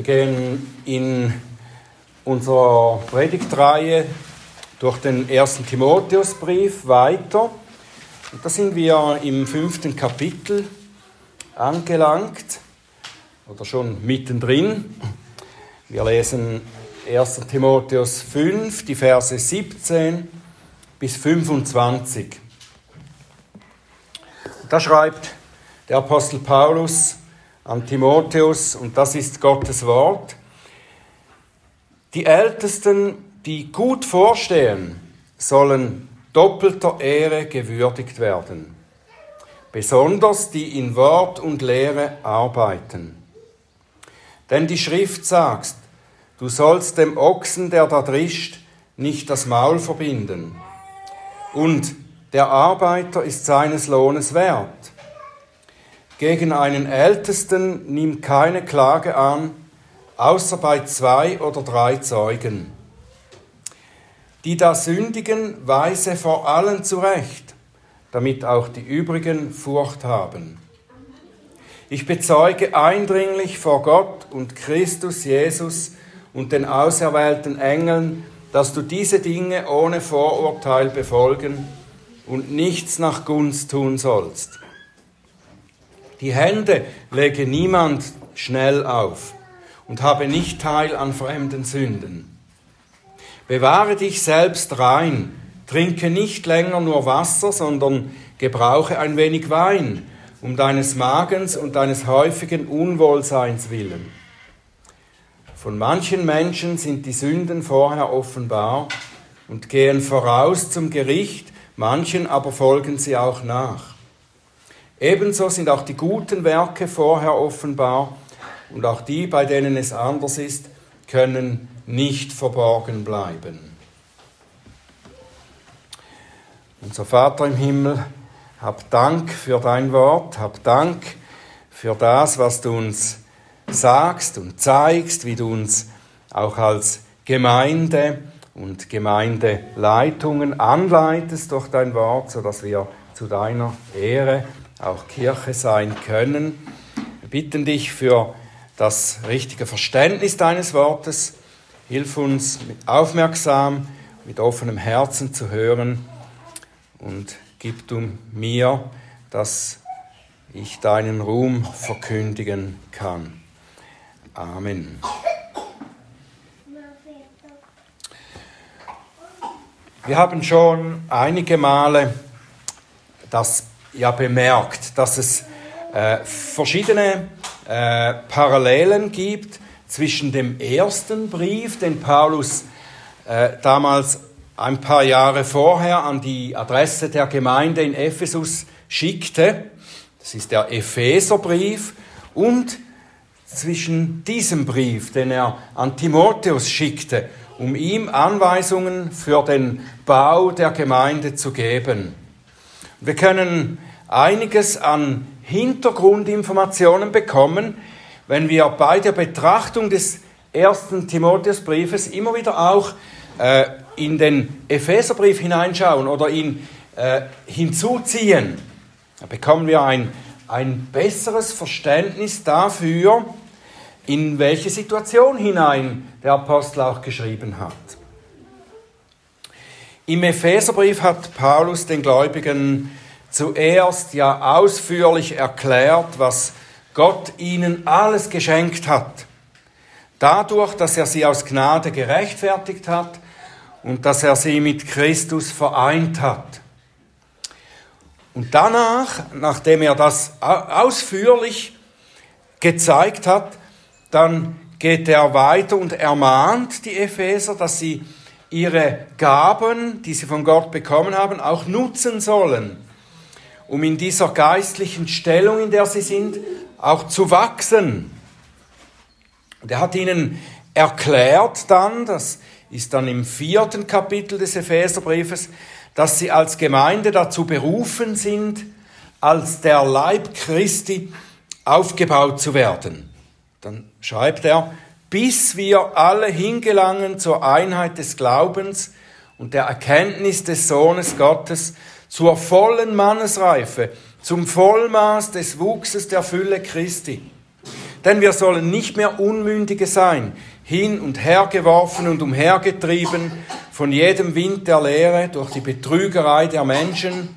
Wir gehen in unserer Predigtreihe durch den ersten Timotheusbrief weiter. Und da sind wir im fünften Kapitel angelangt oder schon mittendrin. Wir lesen 1. Timotheus 5, die Verse 17 bis 25. Da schreibt der Apostel Paulus an Timotheus, und das ist Gottes Wort, die Ältesten, die gut vorstehen, sollen doppelter Ehre gewürdigt werden, besonders die in Wort und Lehre arbeiten. Denn die Schrift sagt, du sollst dem Ochsen, der da drischt, nicht das Maul verbinden. Und der Arbeiter ist seines Lohnes wert. Gegen einen Ältesten nimmt keine Klage an, außer bei zwei oder drei Zeugen. Die da sündigen, weise vor allen zurecht, damit auch die übrigen Furcht haben. Ich bezeuge eindringlich vor Gott und Christus Jesus und den auserwählten Engeln, dass du diese Dinge ohne Vorurteil befolgen und nichts nach Gunst tun sollst. Die Hände lege niemand schnell auf und habe nicht teil an fremden Sünden. Bewahre dich selbst rein, trinke nicht länger nur Wasser, sondern gebrauche ein wenig Wein, um deines Magens und deines häufigen Unwohlseins willen. Von manchen Menschen sind die Sünden vorher offenbar und gehen voraus zum Gericht, manchen aber folgen sie auch nach. Ebenso sind auch die guten Werke vorher offenbar und auch die, bei denen es anders ist, können nicht verborgen bleiben. Unser Vater im Himmel, hab Dank für dein Wort, hab Dank für das, was du uns sagst und zeigst, wie du uns auch als Gemeinde und Gemeindeleitungen anleitest durch dein Wort, sodass wir zu deiner Ehre auch Kirche sein können. Wir bitten dich für das richtige Verständnis deines Wortes. Hilf uns mit aufmerksam, mit offenem Herzen zu hören und gib du mir, dass ich deinen Ruhm verkündigen kann. Amen. Wir haben schon einige Male das ja bemerkt, dass es äh, verschiedene äh, Parallelen gibt zwischen dem ersten Brief, den Paulus äh, damals ein paar Jahre vorher an die Adresse der Gemeinde in Ephesus schickte. Das ist der Epheserbrief und zwischen diesem Brief, den er an Timotheus schickte, um ihm Anweisungen für den Bau der Gemeinde zu geben. Wir können einiges an Hintergrundinformationen bekommen, wenn wir bei der Betrachtung des ersten Timotheusbriefes immer wieder auch äh, in den Epheserbrief hineinschauen oder ihn äh, hinzuziehen. Da bekommen wir ein, ein besseres Verständnis dafür, in welche Situation hinein der Apostel auch geschrieben hat. Im Epheserbrief hat Paulus den Gläubigen zuerst ja ausführlich erklärt, was Gott ihnen alles geschenkt hat. Dadurch, dass er sie aus Gnade gerechtfertigt hat und dass er sie mit Christus vereint hat. Und danach, nachdem er das ausführlich gezeigt hat, dann geht er weiter und ermahnt die Epheser, dass sie ihre Gaben, die sie von Gott bekommen haben, auch nutzen sollen, um in dieser geistlichen Stellung, in der sie sind, auch zu wachsen. Und er hat ihnen erklärt dann, das ist dann im vierten Kapitel des Epheserbriefes, dass sie als Gemeinde dazu berufen sind, als der Leib Christi aufgebaut zu werden. Dann schreibt er, bis wir alle hingelangen zur Einheit des Glaubens und der Erkenntnis des Sohnes Gottes, zur vollen Mannesreife, zum Vollmaß des Wuchses der Fülle Christi, denn wir sollen nicht mehr Unmündige sein, hin und her geworfen und umhergetrieben von jedem Wind der Lehre, durch die Betrügerei der Menschen,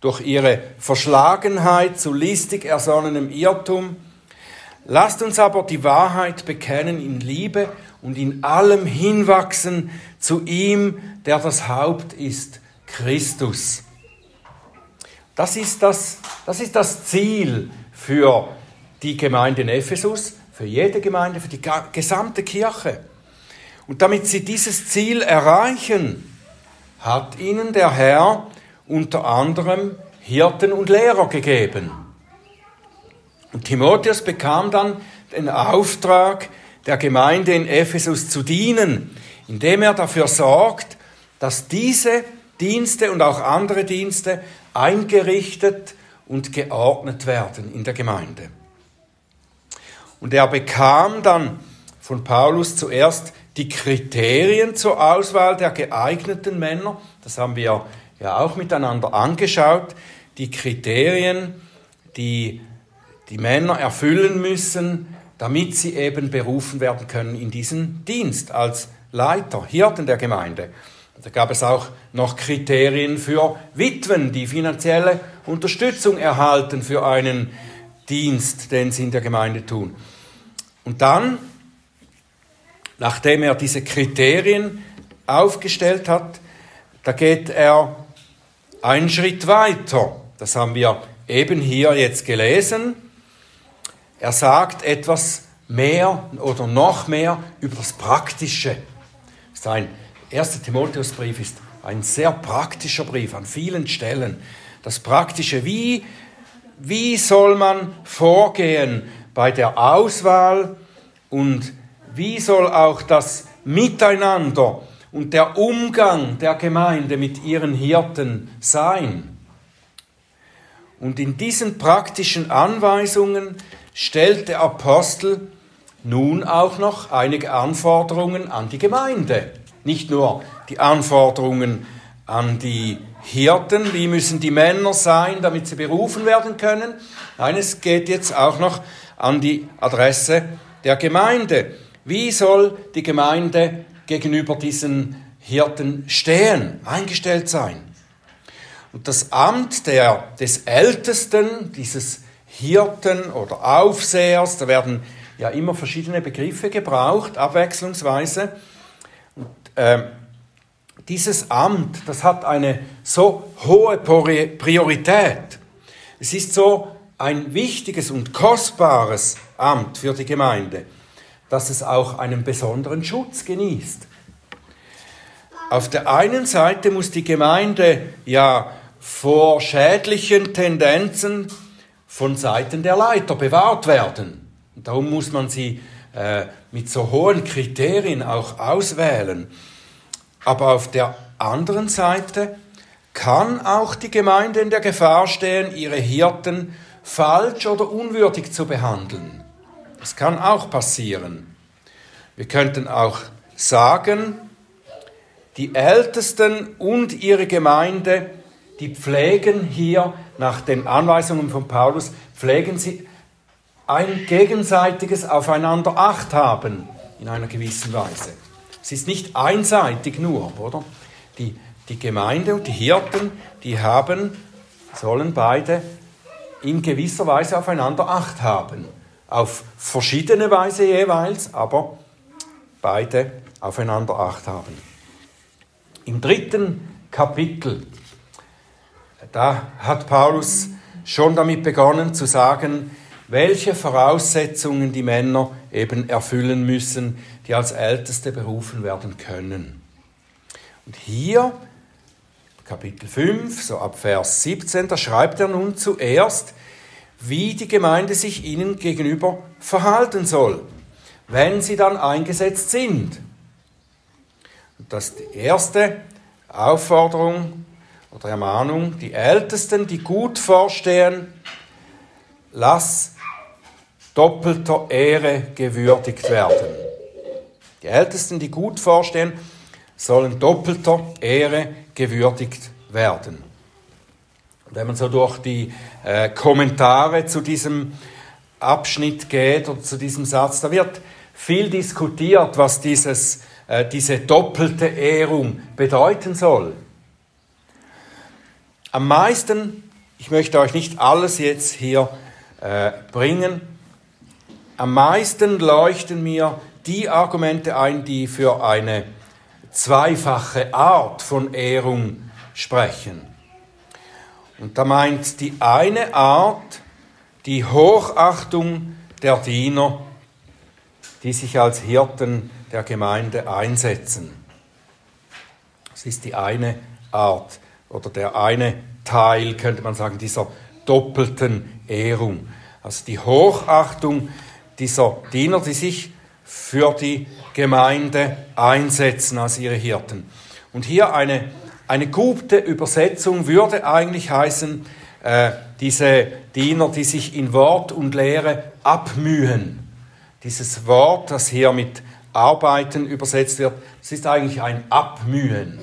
durch ihre Verschlagenheit zu listig ersonnenem Irrtum. Lasst uns aber die Wahrheit bekennen in Liebe und in allem hinwachsen zu ihm, der das Haupt ist, Christus. Das ist das, das ist das Ziel für die Gemeinde in Ephesus, für jede Gemeinde, für die gesamte Kirche. Und damit sie dieses Ziel erreichen, hat ihnen der Herr unter anderem Hirten und Lehrer gegeben. Und Timotheus bekam dann den Auftrag, der Gemeinde in Ephesus zu dienen, indem er dafür sorgt, dass diese Dienste und auch andere Dienste eingerichtet und geordnet werden in der Gemeinde. Und er bekam dann von Paulus zuerst die Kriterien zur Auswahl der geeigneten Männer. Das haben wir ja auch miteinander angeschaut. Die Kriterien, die die Männer erfüllen müssen, damit sie eben berufen werden können in diesen Dienst als Leiter, Hirten der Gemeinde. Da gab es auch noch Kriterien für Witwen, die finanzielle Unterstützung erhalten für einen Dienst, den sie in der Gemeinde tun. Und dann, nachdem er diese Kriterien aufgestellt hat, da geht er einen Schritt weiter. Das haben wir eben hier jetzt gelesen. Er sagt etwas mehr oder noch mehr über das Praktische. Sein erster Timotheusbrief ist ein sehr praktischer Brief an vielen Stellen. Das Praktische, wie, wie soll man vorgehen bei der Auswahl und wie soll auch das Miteinander und der Umgang der Gemeinde mit ihren Hirten sein. Und in diesen praktischen Anweisungen stellt der Apostel nun auch noch einige Anforderungen an die Gemeinde. Nicht nur die Anforderungen an die Hirten, wie müssen die Männer sein, damit sie berufen werden können. Nein, es geht jetzt auch noch an die Adresse der Gemeinde. Wie soll die Gemeinde gegenüber diesen Hirten stehen, eingestellt sein? Und das Amt der, des Ältesten, dieses Hirten oder Aufsehers, da werden ja immer verschiedene Begriffe gebraucht, abwechslungsweise. Und, äh, dieses Amt, das hat eine so hohe Priorität. Es ist so ein wichtiges und kostbares Amt für die Gemeinde, dass es auch einen besonderen Schutz genießt. Auf der einen Seite muss die Gemeinde ja vor schädlichen Tendenzen von Seiten der Leiter bewahrt werden. Und darum muss man sie äh, mit so hohen Kriterien auch auswählen. Aber auf der anderen Seite kann auch die Gemeinde in der Gefahr stehen, ihre Hirten falsch oder unwürdig zu behandeln. Das kann auch passieren. Wir könnten auch sagen, die Ältesten und ihre Gemeinde die pflegen hier nach den Anweisungen von Paulus, pflegen sie ein gegenseitiges Aufeinander Acht haben in einer gewissen Weise. Es ist nicht einseitig nur, oder? Die, die Gemeinde und die Hirten, die haben, sollen beide in gewisser Weise aufeinander Acht haben. Auf verschiedene Weise jeweils, aber beide aufeinander Acht haben. Im dritten Kapitel da hat Paulus schon damit begonnen zu sagen, welche Voraussetzungen die Männer eben erfüllen müssen, die als Älteste berufen werden können. Und hier, Kapitel 5, so ab Vers 17, da schreibt er nun zuerst, wie die Gemeinde sich ihnen gegenüber verhalten soll, wenn sie dann eingesetzt sind. Und das ist die erste Aufforderung oder Ermahnung, die Ältesten, die gut vorstehen, lass doppelter Ehre gewürdigt werden. Die Ältesten, die gut vorstehen, sollen doppelter Ehre gewürdigt werden. wenn man so durch die äh, Kommentare zu diesem Abschnitt geht oder zu diesem Satz, da wird viel diskutiert, was dieses, äh, diese doppelte Ehrung bedeuten soll. Am meisten, ich möchte euch nicht alles jetzt hier äh, bringen, am meisten leuchten mir die Argumente ein, die für eine zweifache Art von Ehrung sprechen. Und da meint die eine Art die Hochachtung der Diener, die sich als Hirten der Gemeinde einsetzen. Das ist die eine Art oder der eine Teil, könnte man sagen, dieser doppelten Ehrung. Also die Hochachtung dieser Diener, die sich für die Gemeinde einsetzen als ihre Hirten. Und hier eine, eine gute Übersetzung würde eigentlich heißen, äh, diese Diener, die sich in Wort und Lehre abmühen. Dieses Wort, das hier mit Arbeiten übersetzt wird, das ist eigentlich ein Abmühen.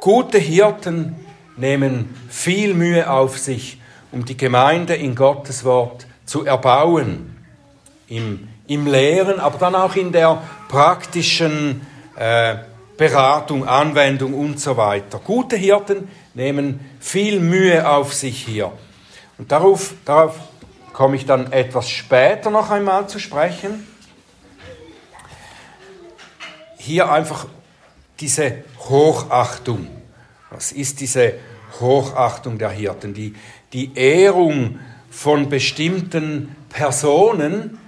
Gute Hirten nehmen viel Mühe auf sich, um die Gemeinde in Gottes Wort zu erbauen, im, im Lehren, aber dann auch in der praktischen äh, Beratung, Anwendung und so weiter. Gute Hirten nehmen viel Mühe auf sich hier. Und darauf, darauf komme ich dann etwas später noch einmal zu sprechen. Hier einfach diese Hochachtung. Was ist diese Hochachtung der Hirten? Die, die Ehrung von bestimmten Personen,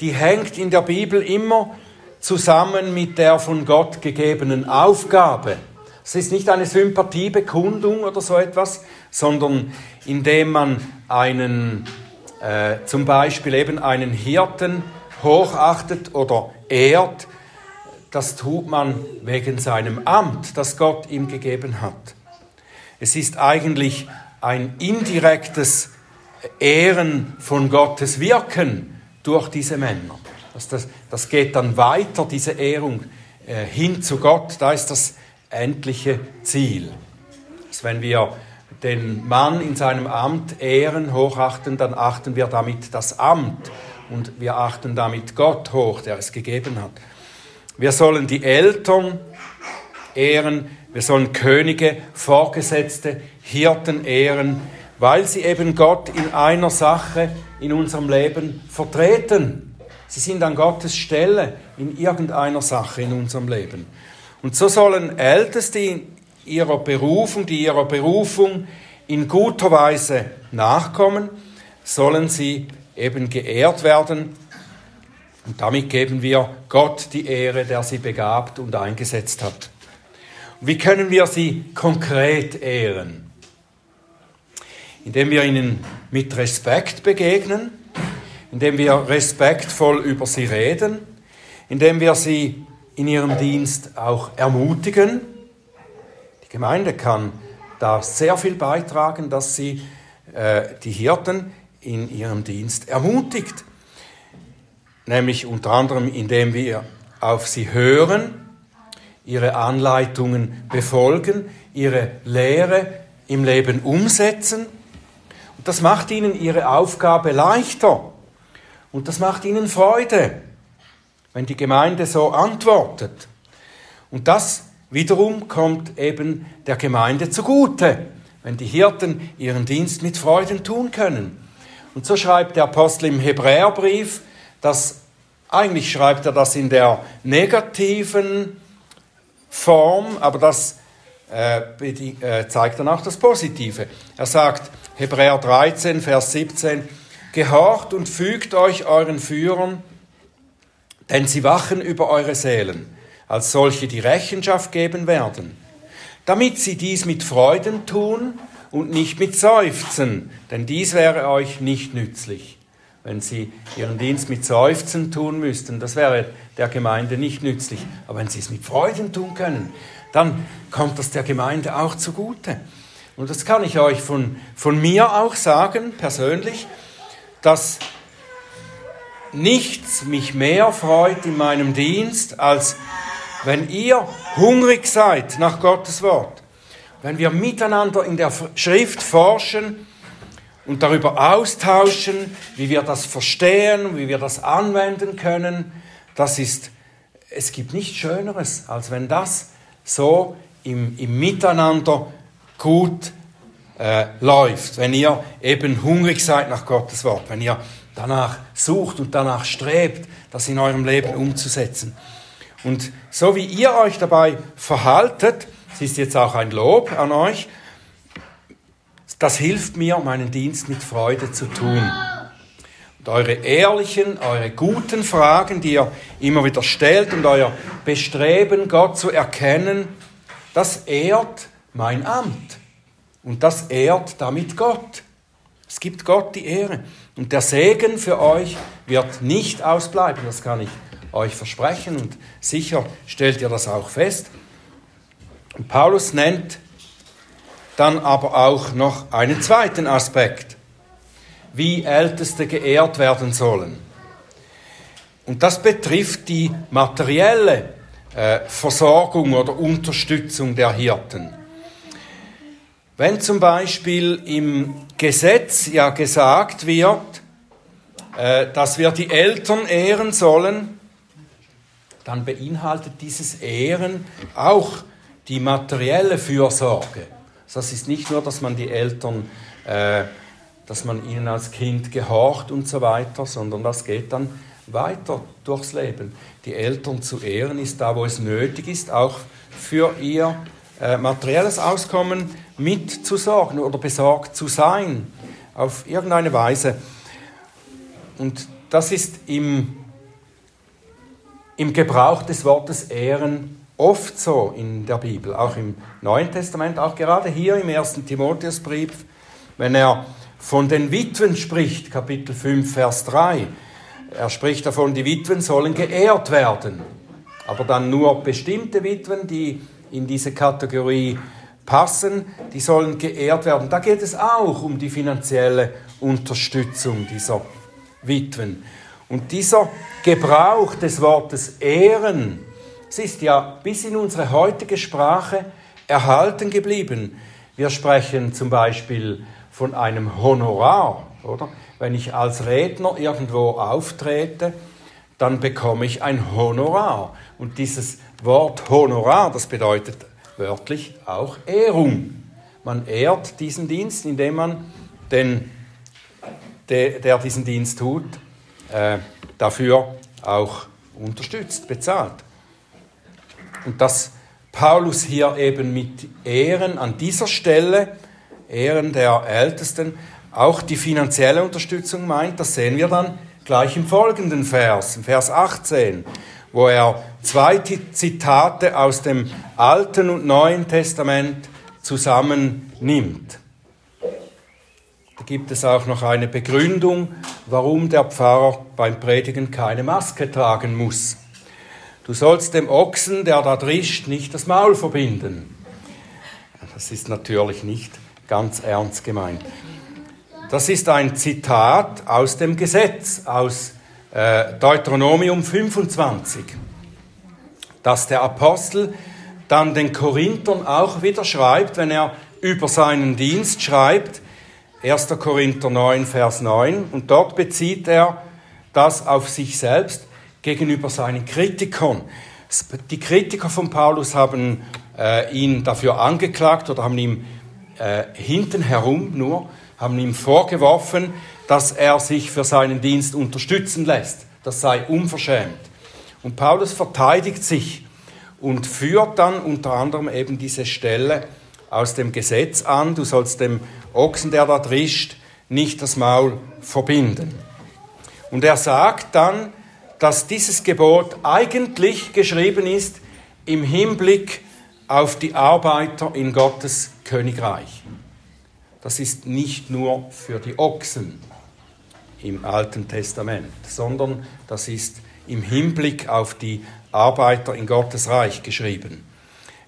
die hängt in der Bibel immer zusammen mit der von Gott gegebenen Aufgabe. Es ist nicht eine Sympathiebekundung oder so etwas, sondern indem man einen, äh, zum Beispiel eben einen Hirten hochachtet oder ehrt, das tut man wegen seinem Amt, das Gott ihm gegeben hat. Es ist eigentlich ein indirektes Ehren von Gottes Wirken durch diese Männer. Das, das, das geht dann weiter, diese Ehrung, äh, hin zu Gott. Da ist das endliche Ziel. Dass wenn wir den Mann in seinem Amt ehren, hochachten, dann achten wir damit das Amt und wir achten damit Gott hoch, der es gegeben hat. Wir sollen die Eltern ehren, wir sollen Könige, Vorgesetzte, Hirten ehren, weil sie eben Gott in einer Sache in unserem Leben vertreten. Sie sind an Gottes Stelle in irgendeiner Sache in unserem Leben. Und so sollen Älteste ihrer Berufung, die ihrer Berufung in guter Weise nachkommen, sollen sie eben geehrt werden. Und damit geben wir Gott die Ehre, der sie begabt und eingesetzt hat. Und wie können wir sie konkret ehren? Indem wir ihnen mit Respekt begegnen, indem wir respektvoll über sie reden, indem wir sie in ihrem Dienst auch ermutigen. Die Gemeinde kann da sehr viel beitragen, dass sie äh, die Hirten in ihrem Dienst ermutigt. Nämlich unter anderem, indem wir auf sie hören, ihre Anleitungen befolgen, ihre Lehre im Leben umsetzen. Und das macht ihnen ihre Aufgabe leichter. Und das macht ihnen Freude, wenn die Gemeinde so antwortet. Und das wiederum kommt eben der Gemeinde zugute, wenn die Hirten ihren Dienst mit Freuden tun können. Und so schreibt der Apostel im Hebräerbrief, dass eigentlich schreibt er das in der negativen Form, aber das äh, äh zeigt dann auch das Positive. Er sagt, Hebräer 13, Vers 17, Gehorcht und fügt euch euren Führern, denn sie wachen über eure Seelen, als solche die Rechenschaft geben werden, damit sie dies mit Freuden tun und nicht mit Seufzen, denn dies wäre euch nicht nützlich. Wenn sie ihren Dienst mit Seufzen tun müssten, das wäre der Gemeinde nicht nützlich. Aber wenn sie es mit Freuden tun können, dann kommt das der Gemeinde auch zugute. Und das kann ich euch von, von mir auch sagen, persönlich dass nichts mich mehr freut in meinem Dienst, als wenn ihr hungrig seid nach Gottes Wort, wenn wir miteinander in der Schrift forschen und darüber austauschen, wie wir das verstehen, wie wir das anwenden können. Das ist, es gibt nichts Schöneres, als wenn das so im, im Miteinander gut äh, läuft, wenn ihr eben hungrig seid nach Gottes Wort, wenn ihr danach sucht und danach strebt, das in eurem Leben umzusetzen. Und so wie ihr euch dabei verhaltet, es ist jetzt auch ein Lob an euch, das hilft mir, meinen Dienst mit Freude zu tun. Und eure ehrlichen, eure guten Fragen, die ihr immer wieder stellt und euer Bestreben, Gott zu erkennen, das ehrt mein Amt. Und das ehrt damit Gott. Es gibt Gott die Ehre. Und der Segen für euch wird nicht ausbleiben, das kann ich euch versprechen. Und sicher stellt ihr das auch fest. Und Paulus nennt dann aber auch noch einen zweiten Aspekt, wie Älteste geehrt werden sollen. Und das betrifft die materielle äh, Versorgung oder Unterstützung der Hirten. Wenn zum Beispiel im Gesetz ja gesagt wird, äh, dass wir die Eltern ehren sollen, dann beinhaltet dieses Ehren auch die materielle Fürsorge. Das ist nicht nur, dass man die Eltern, äh, dass man ihnen als Kind gehorcht und so weiter, sondern das geht dann weiter durchs Leben. Die Eltern zu ehren ist da, wo es nötig ist, auch für ihr äh, materielles Auskommen mitzusorgen oder besorgt zu sein, auf irgendeine Weise. Und das ist im, im Gebrauch des Wortes Ehren oft so in der Bibel, auch im Neuen Testament, auch gerade hier im ersten Timotheusbrief, wenn er von den Witwen spricht, Kapitel 5, Vers 3. Er spricht davon, die Witwen sollen geehrt werden, aber dann nur bestimmte Witwen, die in diese Kategorie passen, die sollen geehrt werden. Da geht es auch um die finanzielle Unterstützung dieser Witwen. Und dieser Gebrauch des Wortes ehren, es ist ja bis in unsere heutige Sprache erhalten geblieben. Wir sprechen zum Beispiel von einem Honorar, oder? Wenn ich als Redner irgendwo auftrete, dann bekomme ich ein Honorar. Und dieses Wort Honorar, das bedeutet wörtlich auch Ehrung. Man ehrt diesen Dienst, indem man den, der, diesen Dienst tut, äh, dafür auch unterstützt, bezahlt. Und dass Paulus hier eben mit Ehren an dieser Stelle, Ehren der Ältesten, auch die finanzielle Unterstützung meint, das sehen wir dann gleich im folgenden Vers, im Vers 18, wo er zwei Zitate aus dem Alten und Neuen Testament zusammennimmt. Da gibt es auch noch eine Begründung, warum der Pfarrer beim Predigen keine Maske tragen muss. Du sollst dem Ochsen, der da drischt, nicht das Maul verbinden. Das ist natürlich nicht ganz ernst gemeint. Das ist ein Zitat aus dem Gesetz, aus äh, Deuteronomium 25, dass der Apostel dann den Korinthern auch wieder schreibt, wenn er über seinen Dienst schreibt, 1. Korinther 9, Vers 9, und dort bezieht er das auf sich selbst gegenüber seinen Kritikern. Die Kritiker von Paulus haben äh, ihn dafür angeklagt oder haben ihm äh, hinten herum nur, haben ihm vorgeworfen, dass er sich für seinen Dienst unterstützen lässt. Das sei unverschämt. Und Paulus verteidigt sich und führt dann unter anderem eben diese Stelle aus dem Gesetz an, du sollst dem Ochsen, der da drischt, nicht das Maul verbinden. Und er sagt dann, dass dieses Gebot eigentlich geschrieben ist im Hinblick auf die Arbeiter in Gottes Königreich. Das ist nicht nur für die Ochsen im Alten Testament, sondern das ist im Hinblick auf die Arbeiter in Gottes Reich geschrieben.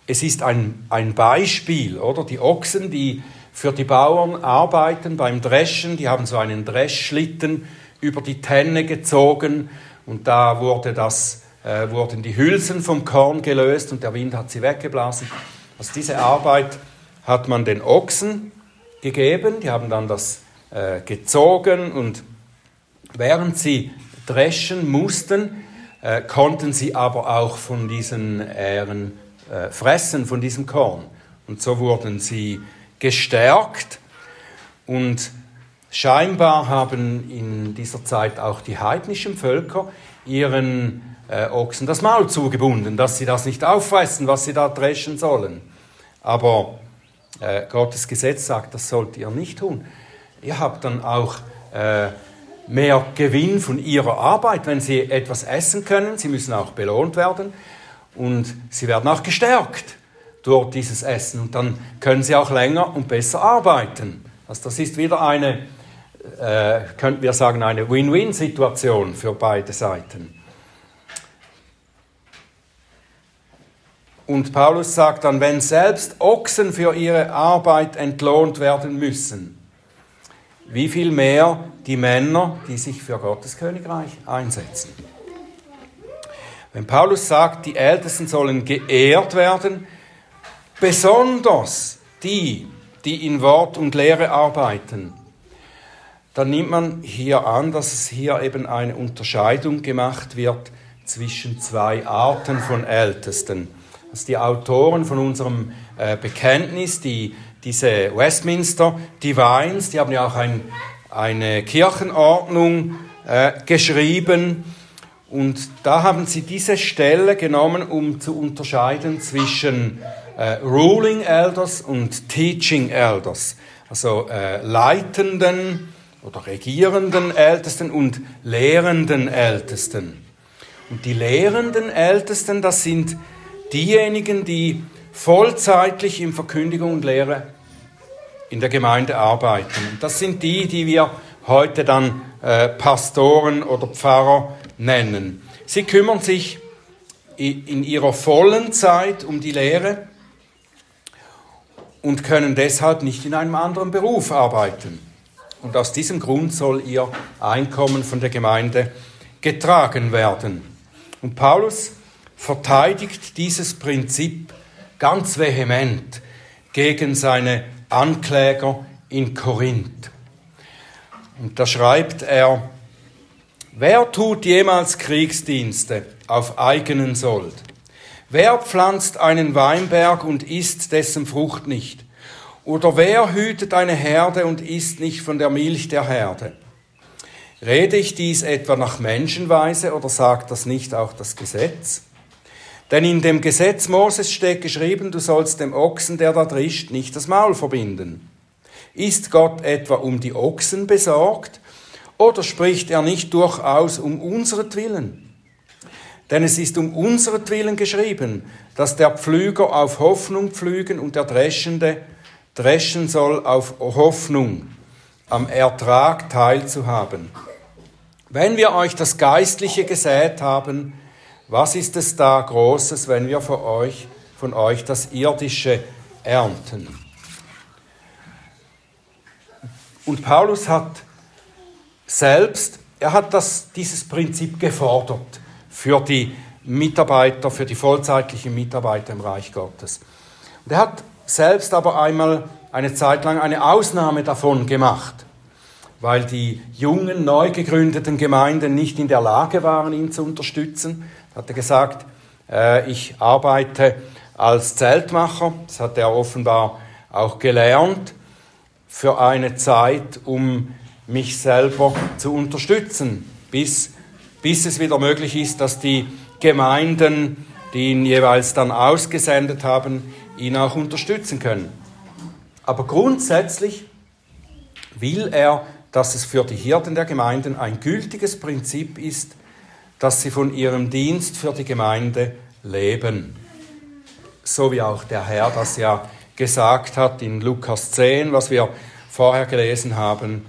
Es ist ein, ein Beispiel, oder? Die Ochsen, die für die Bauern arbeiten beim Dreschen, die haben so einen Dreschschlitten über die Tenne gezogen und da wurde das, äh, wurden die Hülsen vom Korn gelöst und der Wind hat sie weggeblasen. Also diese Arbeit hat man den Ochsen gegeben, die haben dann das äh, gezogen und während sie dreschen mussten, äh, konnten sie aber auch von diesen Ähren äh, fressen, von diesem Korn. Und so wurden sie gestärkt und scheinbar haben in dieser Zeit auch die heidnischen Völker ihren äh, Ochsen das Maul zugebunden, dass sie das nicht auffressen, was sie da dreschen sollen. Aber äh, Gottes Gesetz sagt, das sollt ihr nicht tun. Ihr habt dann auch äh, mehr Gewinn von ihrer Arbeit, wenn sie etwas essen können. Sie müssen auch belohnt werden und sie werden auch gestärkt durch dieses Essen und dann können sie auch länger und besser arbeiten. Also das ist wieder eine, äh, könnten wir sagen, eine Win-Win-Situation für beide Seiten. Und Paulus sagt dann, wenn selbst Ochsen für ihre Arbeit entlohnt werden müssen, wie viel mehr die Männer, die sich für Gottes Königreich einsetzen. Wenn Paulus sagt, die Ältesten sollen geehrt werden, besonders die, die in Wort und Lehre arbeiten, dann nimmt man hier an, dass es hier eben eine Unterscheidung gemacht wird zwischen zwei Arten von Ältesten. Also die Autoren von unserem äh, Bekenntnis, die diese Westminster Divines, die haben ja auch ein, eine Kirchenordnung äh, geschrieben. Und da haben sie diese Stelle genommen, um zu unterscheiden zwischen äh, Ruling Elders und Teaching Elders, also äh, leitenden oder regierenden Ältesten und lehrenden Ältesten. Und die lehrenden Ältesten, das sind diejenigen, die vollzeitlich in Verkündigung und Lehre in der Gemeinde arbeiten. Und das sind die, die wir heute dann äh, Pastoren oder Pfarrer nennen. Sie kümmern sich in ihrer vollen Zeit um die Lehre und können deshalb nicht in einem anderen Beruf arbeiten. Und aus diesem Grund soll ihr Einkommen von der Gemeinde getragen werden. Und Paulus verteidigt dieses Prinzip ganz vehement gegen seine Ankläger in Korinth. Und da schreibt er, wer tut jemals Kriegsdienste auf eigenen Sold? Wer pflanzt einen Weinberg und isst dessen Frucht nicht? Oder wer hütet eine Herde und isst nicht von der Milch der Herde? Rede ich dies etwa nach Menschenweise oder sagt das nicht auch das Gesetz? Denn in dem Gesetz Moses steht geschrieben, du sollst dem Ochsen, der da drischt, nicht das Maul verbinden. Ist Gott etwa um die Ochsen besorgt oder spricht er nicht durchaus um unseretwillen? Denn es ist um unseretwillen geschrieben, dass der Pflüger auf Hoffnung pflügen und der Dreschende dreschen soll auf Hoffnung, am Ertrag teilzuhaben. Wenn wir euch das Geistliche gesät haben, was ist es da Großes, wenn wir von euch, von euch das Irdische ernten? Und Paulus hat selbst, er hat das, dieses Prinzip gefordert für die Mitarbeiter, für die vollzeitlichen Mitarbeiter im Reich Gottes. Und er hat selbst aber einmal eine Zeit lang eine Ausnahme davon gemacht, weil die jungen, neu gegründeten Gemeinden nicht in der Lage waren, ihn zu unterstützen hat er gesagt, äh, ich arbeite als Zeltmacher. Das hat er offenbar auch gelernt für eine Zeit, um mich selber zu unterstützen, bis, bis es wieder möglich ist, dass die Gemeinden, die ihn jeweils dann ausgesendet haben, ihn auch unterstützen können. Aber grundsätzlich will er, dass es für die Hirten der Gemeinden ein gültiges Prinzip ist, dass sie von ihrem Dienst für die Gemeinde leben. So wie auch der Herr das ja gesagt hat in Lukas 10, was wir vorher gelesen haben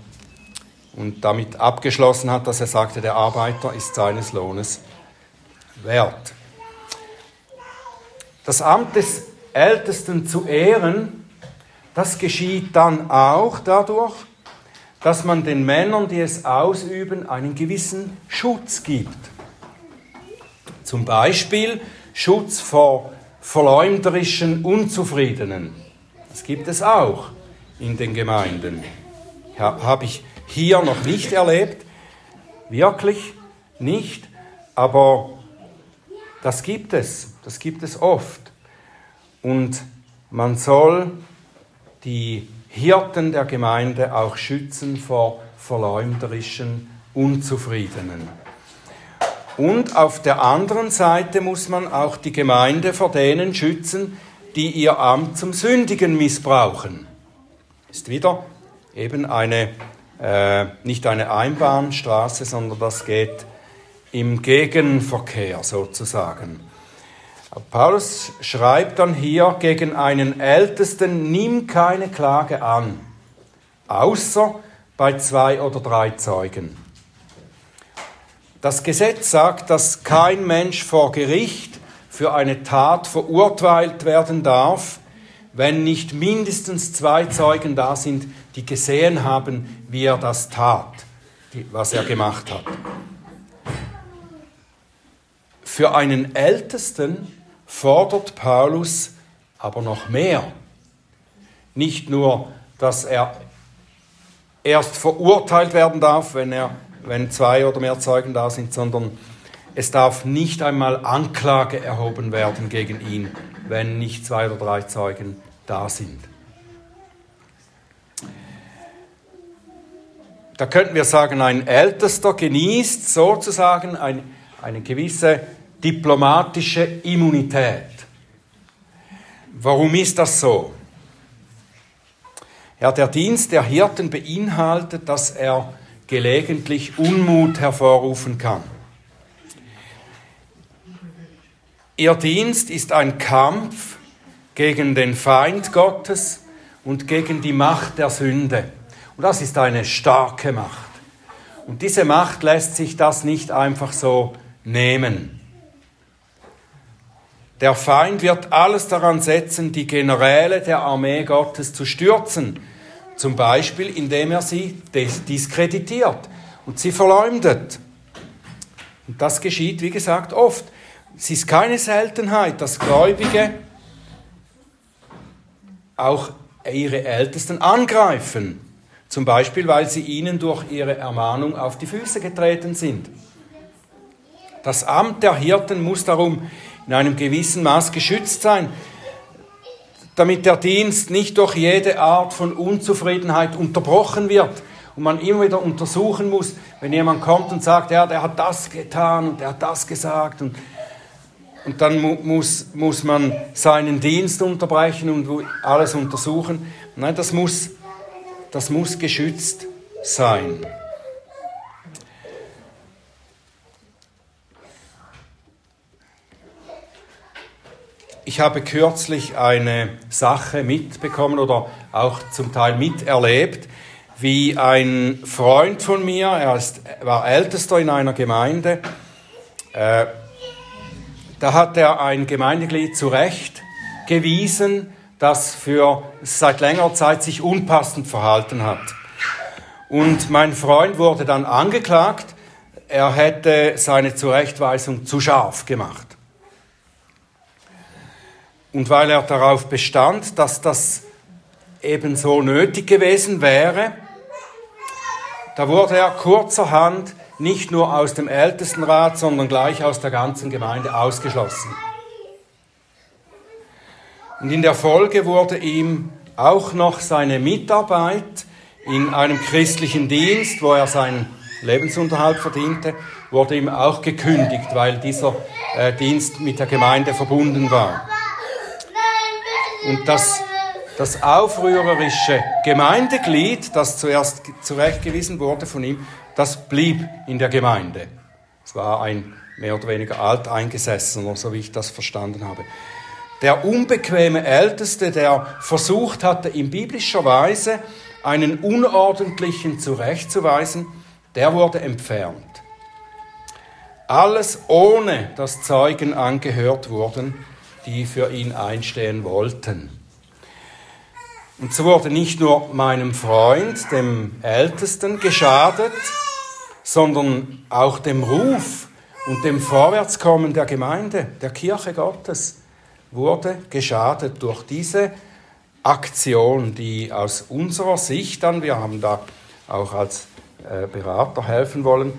und damit abgeschlossen hat, dass er sagte, der Arbeiter ist seines Lohnes wert. Das Amt des Ältesten zu ehren, das geschieht dann auch dadurch, dass man den Männern, die es ausüben, einen gewissen Schutz gibt. Zum Beispiel Schutz vor verleumderischen Unzufriedenen. Das gibt es auch in den Gemeinden. habe ich hier noch nicht erlebt, wirklich nicht, aber das gibt es, das gibt es oft. Und man soll die Hirten der Gemeinde auch schützen vor verleumderischen Unzufriedenen. Und auf der anderen Seite muss man auch die Gemeinde vor denen schützen, die ihr Amt zum Sündigen missbrauchen. Ist wieder eben eine, äh, nicht eine Einbahnstraße, sondern das geht im Gegenverkehr sozusagen. Paulus schreibt dann hier gegen einen Ältesten, nimm keine Klage an, außer bei zwei oder drei Zeugen. Das Gesetz sagt, dass kein Mensch vor Gericht für eine Tat verurteilt werden darf, wenn nicht mindestens zwei Zeugen da sind, die gesehen haben, wie er das tat, was er gemacht hat. Für einen Ältesten fordert Paulus aber noch mehr. Nicht nur, dass er erst verurteilt werden darf, wenn, er, wenn zwei oder mehr Zeugen da sind, sondern es darf nicht einmal Anklage erhoben werden gegen ihn, wenn nicht zwei oder drei Zeugen da sind. Da könnten wir sagen, ein Ältester genießt sozusagen ein, eine gewisse diplomatische Immunität. Warum ist das so? Ja, der Dienst der Hirten beinhaltet, dass er gelegentlich Unmut hervorrufen kann. Ihr Dienst ist ein Kampf gegen den Feind Gottes und gegen die Macht der Sünde. Und das ist eine starke Macht. Und diese Macht lässt sich das nicht einfach so nehmen. Der Feind wird alles daran setzen, die Generäle der Armee Gottes zu stürzen, zum Beispiel indem er sie diskreditiert und sie verleumdet. Und das geschieht, wie gesagt, oft. Es ist keine Seltenheit, dass Gläubige auch ihre Ältesten angreifen, zum Beispiel weil sie ihnen durch ihre Ermahnung auf die Füße getreten sind. Das Amt der Hirten muss darum in einem gewissen Maß geschützt sein, damit der Dienst nicht durch jede Art von Unzufriedenheit unterbrochen wird und man immer wieder untersuchen muss, wenn jemand kommt und sagt, ja, der hat das getan und der hat das gesagt und, und dann mu muss, muss man seinen Dienst unterbrechen und alles untersuchen. Nein, das muss, das muss geschützt sein. Ich habe kürzlich eine Sache mitbekommen oder auch zum Teil miterlebt, wie ein Freund von mir, er ist, war Ältester in einer Gemeinde, äh, da hat er ein Gemeindeglied zurechtgewiesen, das für seit längerer Zeit sich unpassend verhalten hat. Und mein Freund wurde dann angeklagt, er hätte seine Zurechtweisung zu scharf gemacht. Und weil er darauf bestand, dass das ebenso nötig gewesen wäre, da wurde er kurzerhand nicht nur aus dem Ältestenrat, sondern gleich aus der ganzen Gemeinde ausgeschlossen. Und in der Folge wurde ihm auch noch seine Mitarbeit in einem christlichen Dienst, wo er seinen Lebensunterhalt verdiente, wurde ihm auch gekündigt, weil dieser äh, Dienst mit der Gemeinde verbunden war. Und das, das aufrührerische Gemeindeglied, das zuerst zurechtgewiesen wurde von ihm, das blieb in der Gemeinde. Es war ein mehr oder weniger alteingesessener, so wie ich das verstanden habe. Der unbequeme Älteste, der versucht hatte, in biblischer Weise einen Unordentlichen zurechtzuweisen, der wurde entfernt. Alles ohne dass Zeugen angehört wurden, die für ihn einstehen wollten. Und so wurde nicht nur meinem Freund, dem Ältesten, geschadet, sondern auch dem Ruf und dem Vorwärtskommen der Gemeinde, der Kirche Gottes, wurde geschadet durch diese Aktion, die aus unserer Sicht dann, wir haben da auch als äh, Berater helfen wollen.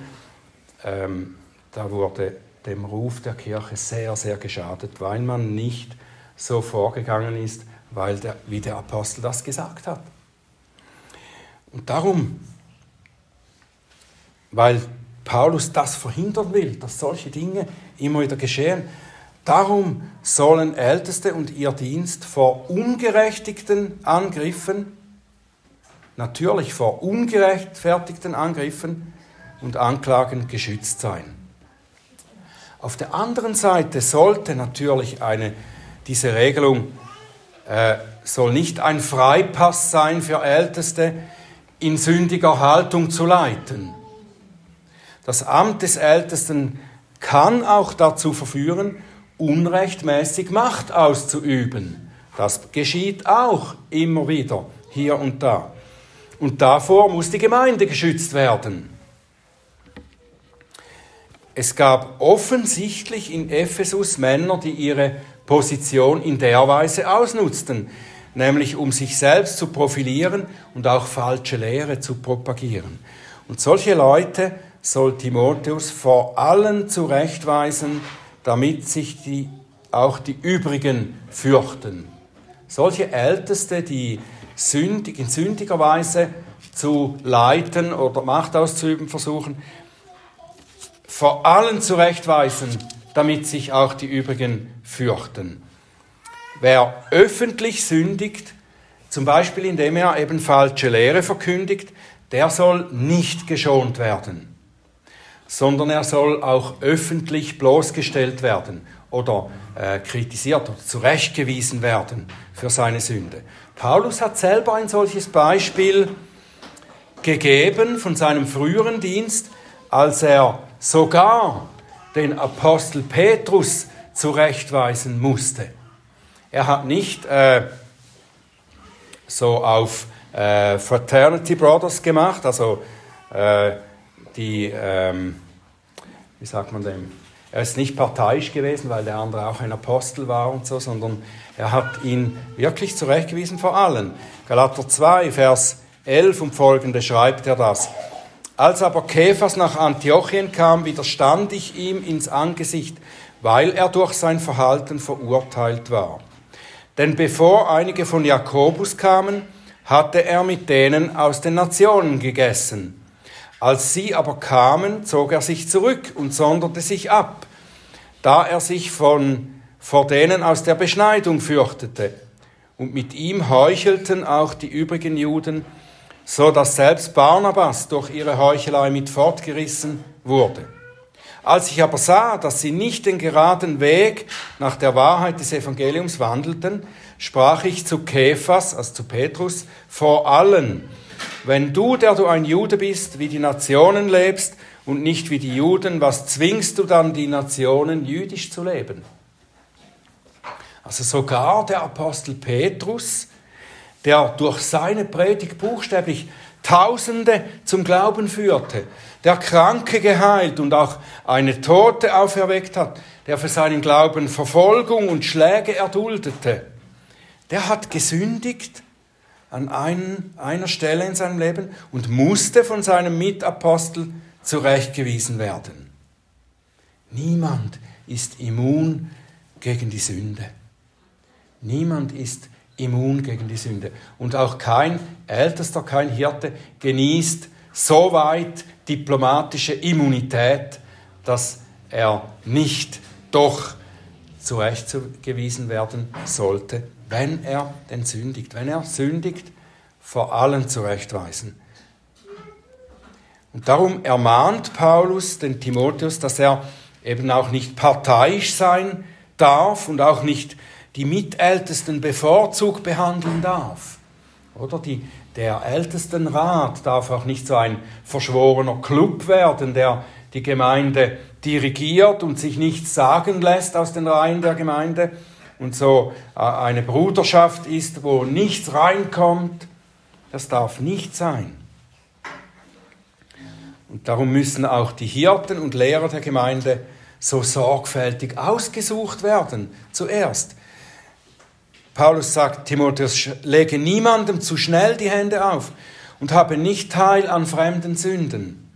Ähm, da wurde dem Ruf der Kirche sehr, sehr geschadet, weil man nicht so vorgegangen ist, weil der, wie der Apostel das gesagt hat. Und darum, weil Paulus das verhindern will, dass solche Dinge immer wieder geschehen, darum sollen Älteste und ihr Dienst vor ungerechtigten Angriffen, natürlich vor ungerechtfertigten Angriffen und Anklagen geschützt sein. Auf der anderen Seite sollte natürlich eine, diese Regelung äh, soll nicht ein Freipass sein für Älteste, in sündiger Haltung zu leiten. Das Amt des Ältesten kann auch dazu verführen, unrechtmäßig Macht auszuüben. Das geschieht auch immer wieder, hier und da. Und davor muss die Gemeinde geschützt werden. Es gab offensichtlich in Ephesus Männer, die ihre Position in der Weise ausnutzten, nämlich um sich selbst zu profilieren und auch falsche Lehre zu propagieren. Und solche Leute soll Timotheus vor allen zurechtweisen, damit sich die, auch die übrigen fürchten. Solche Älteste, die sündig, in sündiger Weise zu leiten oder Macht auszuüben versuchen, vor allen zurechtweisen, damit sich auch die übrigen fürchten. Wer öffentlich sündigt, zum Beispiel indem er eben falsche Lehre verkündigt, der soll nicht geschont werden, sondern er soll auch öffentlich bloßgestellt werden oder äh, kritisiert oder zurechtgewiesen werden für seine Sünde. Paulus hat selber ein solches Beispiel gegeben von seinem früheren Dienst, als er sogar den Apostel Petrus zurechtweisen musste. Er hat nicht äh, so auf äh, Fraternity Brothers gemacht, also äh, die, ähm, wie sagt man dem, er ist nicht parteiisch gewesen, weil der andere auch ein Apostel war und so, sondern er hat ihn wirklich zurechtgewiesen vor allen. Galater 2, Vers 11 und folgende schreibt er das. Als aber Käfers nach Antiochien kam, widerstand ich ihm ins Angesicht, weil er durch sein Verhalten verurteilt war. Denn bevor einige von Jakobus kamen, hatte er mit denen aus den Nationen gegessen. Als sie aber kamen, zog er sich zurück und sonderte sich ab, da er sich von, vor denen aus der Beschneidung fürchtete. Und mit ihm heuchelten auch die übrigen Juden, so dass selbst Barnabas durch ihre Heuchelei mit fortgerissen wurde. Als ich aber sah, dass sie nicht den geraden Weg nach der Wahrheit des Evangeliums wandelten, sprach ich zu Kephas, also zu Petrus, vor allen, wenn du, der du ein Jude bist, wie die Nationen lebst und nicht wie die Juden, was zwingst du dann die Nationen, jüdisch zu leben? Also sogar der Apostel Petrus, der durch seine Predigt buchstäblich Tausende zum Glauben führte, der Kranke geheilt und auch eine Tote auferweckt hat, der für seinen Glauben Verfolgung und Schläge erduldete, der hat gesündigt an ein, einer Stelle in seinem Leben und musste von seinem Mitapostel zurechtgewiesen werden. Niemand ist immun gegen die Sünde. Niemand ist immun gegen die Sünde. Und auch kein Ältester, kein Hirte genießt so weit diplomatische Immunität, dass er nicht doch zurechtgewiesen werden sollte, wenn er denn sündigt. Wenn er sündigt, vor allen zurechtweisen. Und darum ermahnt Paulus den Timotheus, dass er eben auch nicht parteiisch sein darf und auch nicht die Mitältesten bevorzugt behandeln darf. Oder die, der Ältestenrat darf auch nicht so ein verschworener Club werden, der die Gemeinde dirigiert und sich nichts sagen lässt aus den Reihen der Gemeinde und so äh, eine Bruderschaft ist, wo nichts reinkommt. Das darf nicht sein. Und darum müssen auch die Hirten und Lehrer der Gemeinde so sorgfältig ausgesucht werden, zuerst, Paulus sagt, Timotheus, lege niemandem zu schnell die Hände auf und habe nicht teil an fremden Sünden.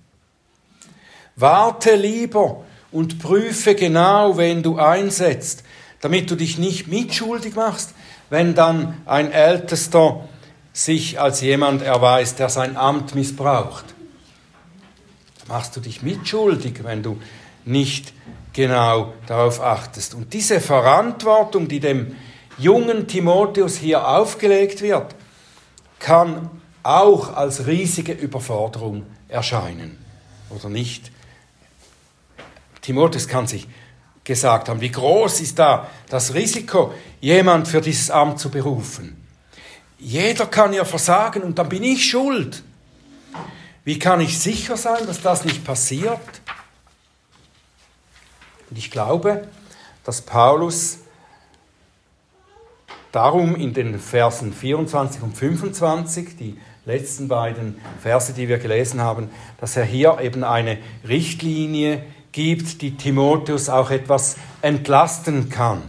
Warte lieber und prüfe genau, wen du einsetzt, damit du dich nicht mitschuldig machst, wenn dann ein Ältester sich als jemand erweist, der sein Amt missbraucht. Machst du dich mitschuldig, wenn du nicht genau darauf achtest. Und diese Verantwortung, die dem jungen Timotheus hier aufgelegt wird, kann auch als riesige Überforderung erscheinen. Oder nicht? Timotheus kann sich gesagt haben, wie groß ist da das Risiko, jemand für dieses Amt zu berufen. Jeder kann ja versagen und dann bin ich schuld. Wie kann ich sicher sein, dass das nicht passiert? Und ich glaube, dass Paulus darum in den Versen 24 und 25, die letzten beiden Verse, die wir gelesen haben, dass er hier eben eine Richtlinie gibt, die Timotheus auch etwas entlasten kann.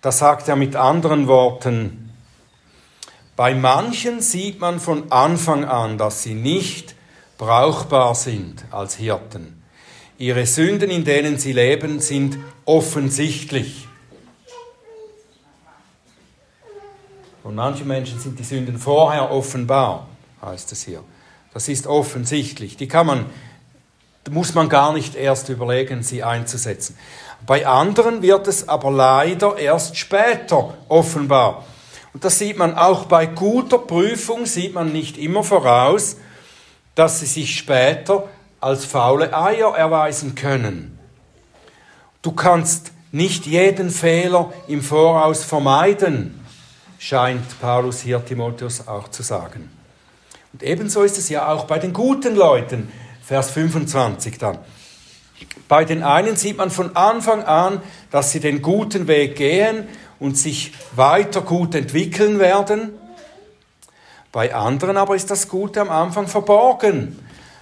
Da sagt er mit anderen Worten, bei manchen sieht man von Anfang an, dass sie nicht brauchbar sind als Hirten. Ihre Sünden, in denen sie leben, sind offensichtlich. Und manchen Menschen sind die Sünden vorher offenbar, heißt es hier. Das ist offensichtlich. Die kann man, muss man gar nicht erst überlegen, sie einzusetzen. Bei anderen wird es aber leider erst später offenbar. Und das sieht man auch bei guter Prüfung, sieht man nicht immer voraus, dass sie sich später als faule Eier erweisen können. Du kannst nicht jeden Fehler im Voraus vermeiden, scheint Paulus hier Timotheus auch zu sagen. Und ebenso ist es ja auch bei den guten Leuten, Vers 25 dann. Bei den einen sieht man von Anfang an, dass sie den guten Weg gehen und sich weiter gut entwickeln werden. Bei anderen aber ist das Gute am Anfang verborgen.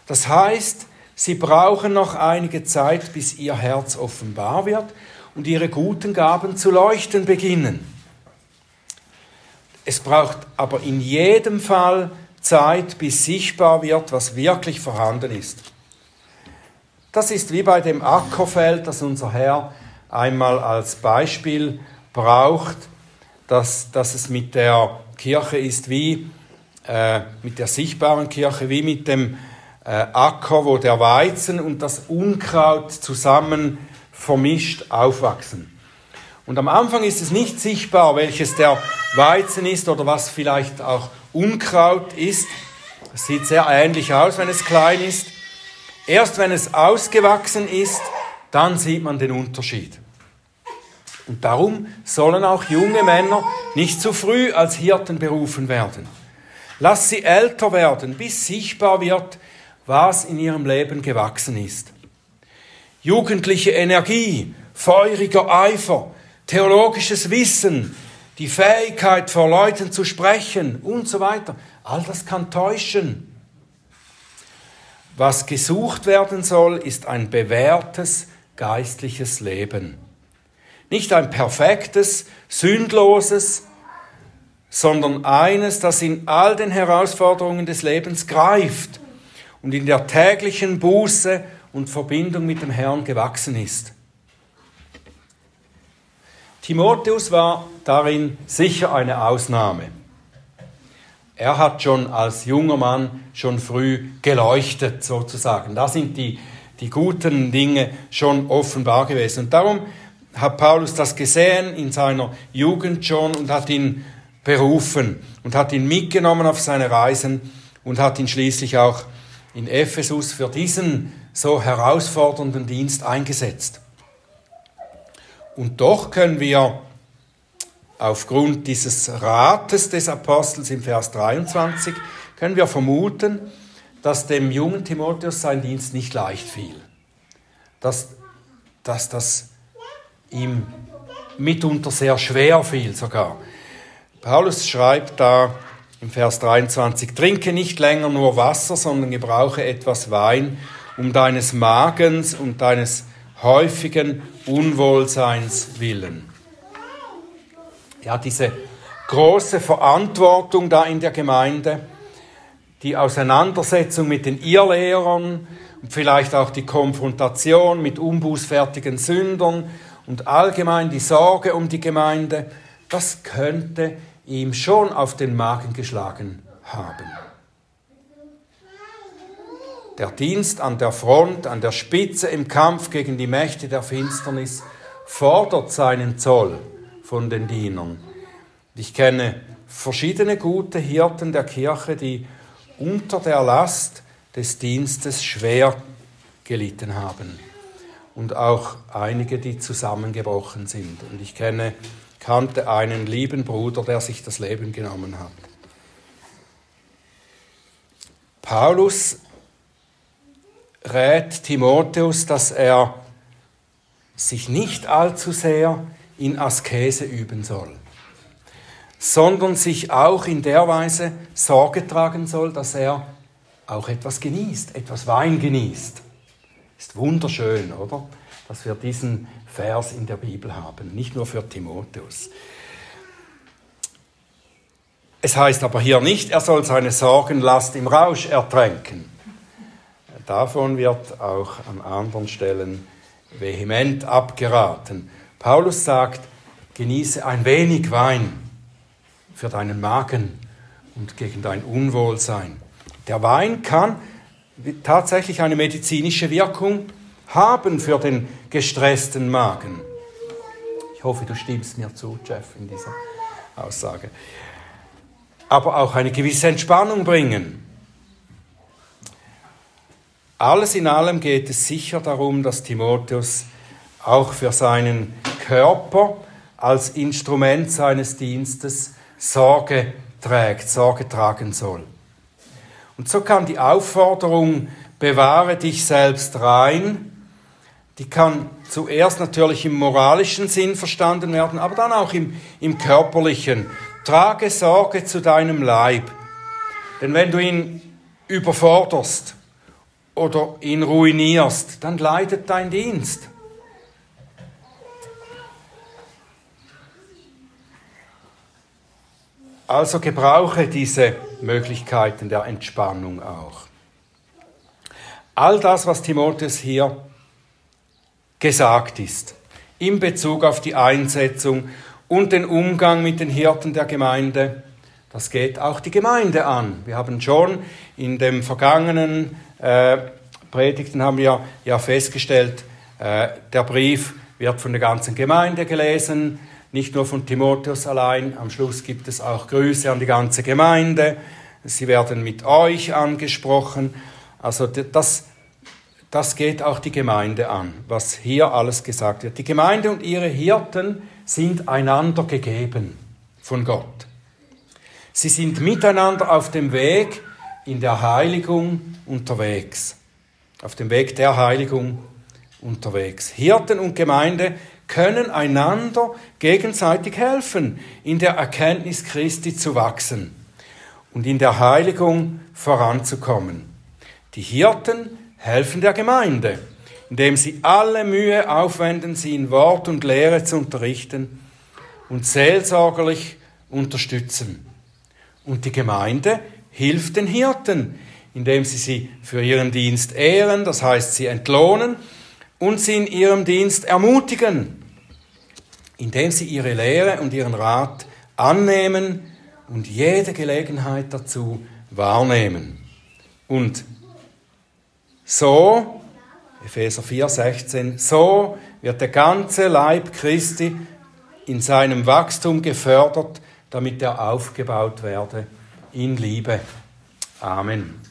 Das heißt, sie brauchen noch einige Zeit, bis ihr Herz offenbar wird und ihre guten Gaben zu leuchten beginnen. Es braucht aber in jedem Fall Zeit, bis sichtbar wird, was wirklich vorhanden ist. Das ist wie bei dem Ackerfeld, das unser Herr einmal als Beispiel braucht, dass, dass es mit der Kirche ist wie äh, mit der sichtbaren Kirche, wie mit dem Acker, wo der Weizen und das Unkraut zusammen vermischt aufwachsen. Und am Anfang ist es nicht sichtbar, welches der Weizen ist oder was vielleicht auch Unkraut ist. Es sieht sehr ähnlich aus, wenn es klein ist. Erst wenn es ausgewachsen ist, dann sieht man den Unterschied. Und darum sollen auch junge Männer nicht zu früh als Hirten berufen werden. Lass sie älter werden, bis sichtbar wird, was in ihrem Leben gewachsen ist. Jugendliche Energie, feuriger Eifer, theologisches Wissen, die Fähigkeit vor Leuten zu sprechen und so weiter, all das kann täuschen. Was gesucht werden soll, ist ein bewährtes geistliches Leben. Nicht ein perfektes, sündloses, sondern eines, das in all den Herausforderungen des Lebens greift und in der täglichen Buße und Verbindung mit dem Herrn gewachsen ist. Timotheus war darin sicher eine Ausnahme. Er hat schon als junger Mann schon früh geleuchtet, sozusagen. Da sind die, die guten Dinge schon offenbar gewesen. Und darum hat Paulus das gesehen in seiner Jugend schon und hat ihn berufen und hat ihn mitgenommen auf seine Reisen und hat ihn schließlich auch in Ephesus für diesen so herausfordernden Dienst eingesetzt. Und doch können wir aufgrund dieses Rates des Apostels im Vers 23, können wir vermuten, dass dem jungen Timotheus sein Dienst nicht leicht fiel. Dass, dass das ihm mitunter sehr schwer fiel sogar. Paulus schreibt da im Vers 23, trinke nicht länger nur Wasser, sondern gebrauche etwas Wein um deines Magens und deines häufigen Unwohlseins willen. Ja, diese große Verantwortung da in der Gemeinde, die Auseinandersetzung mit den Irrlehrern und vielleicht auch die Konfrontation mit unbußfertigen Sündern und allgemein die Sorge um die Gemeinde, das könnte ihm schon auf den Magen geschlagen haben. Der Dienst an der Front, an der Spitze im Kampf gegen die Mächte der Finsternis fordert seinen Zoll von den Dienern. Ich kenne verschiedene gute Hirten der Kirche, die unter der Last des Dienstes schwer gelitten haben und auch einige, die zusammengebrochen sind. Und ich kenne, kannte einen lieben Bruder, der sich das Leben genommen hat. Paulus rät Timotheus, dass er sich nicht allzu sehr in Askese üben soll, sondern sich auch in der Weise Sorge tragen soll, dass er auch etwas genießt, etwas Wein genießt. Ist wunderschön, oder? Dass wir diesen Vers in der Bibel haben, nicht nur für Timotheus. Es heißt aber hier nicht, er soll seine Sorgenlast im Rausch ertränken. Davon wird auch an anderen Stellen vehement abgeraten. Paulus sagt, genieße ein wenig Wein für deinen Magen und gegen dein Unwohlsein. Der Wein kann tatsächlich eine medizinische Wirkung haben für den gestressten Magen. Ich hoffe, du stimmst mir zu, Jeff, in dieser Aussage. Aber auch eine gewisse Entspannung bringen. Alles in allem geht es sicher darum, dass Timotheus auch für seinen Körper als Instrument seines Dienstes Sorge trägt, Sorge tragen soll. Und so kann die Aufforderung, bewahre dich selbst rein, die kann zuerst natürlich im moralischen Sinn verstanden werden, aber dann auch im, im körperlichen. Trage Sorge zu deinem Leib. Denn wenn du ihn überforderst, oder ihn ruinierst, dann leidet dein Dienst. Also gebrauche diese Möglichkeiten der Entspannung auch. All das, was Timotheus hier gesagt ist, in Bezug auf die Einsetzung und den Umgang mit den Hirten der Gemeinde, das geht auch die Gemeinde an. Wir haben schon in dem vergangenen äh, Predigten haben wir ja festgestellt, äh, der Brief wird von der ganzen Gemeinde gelesen, nicht nur von Timotheus allein. Am Schluss gibt es auch Grüße an die ganze Gemeinde. Sie werden mit euch angesprochen. Also das, das geht auch die Gemeinde an, was hier alles gesagt wird. Die Gemeinde und ihre Hirten sind einander gegeben von Gott. Sie sind miteinander auf dem Weg in der Heiligung unterwegs. Auf dem Weg der Heiligung unterwegs. Hirten und Gemeinde können einander gegenseitig helfen, in der Erkenntnis Christi zu wachsen und in der Heiligung voranzukommen. Die Hirten helfen der Gemeinde, indem sie alle Mühe aufwenden, sie in Wort und Lehre zu unterrichten und seelsorgerlich unterstützen. Und die Gemeinde hilft den Hirten, indem sie sie für ihren Dienst ehren, das heißt sie entlohnen, und sie in ihrem Dienst ermutigen, indem sie ihre Lehre und ihren Rat annehmen und jede Gelegenheit dazu wahrnehmen. Und so, Epheser 4, 16, so wird der ganze Leib Christi in seinem Wachstum gefördert, damit er aufgebaut werde in Liebe. Amen.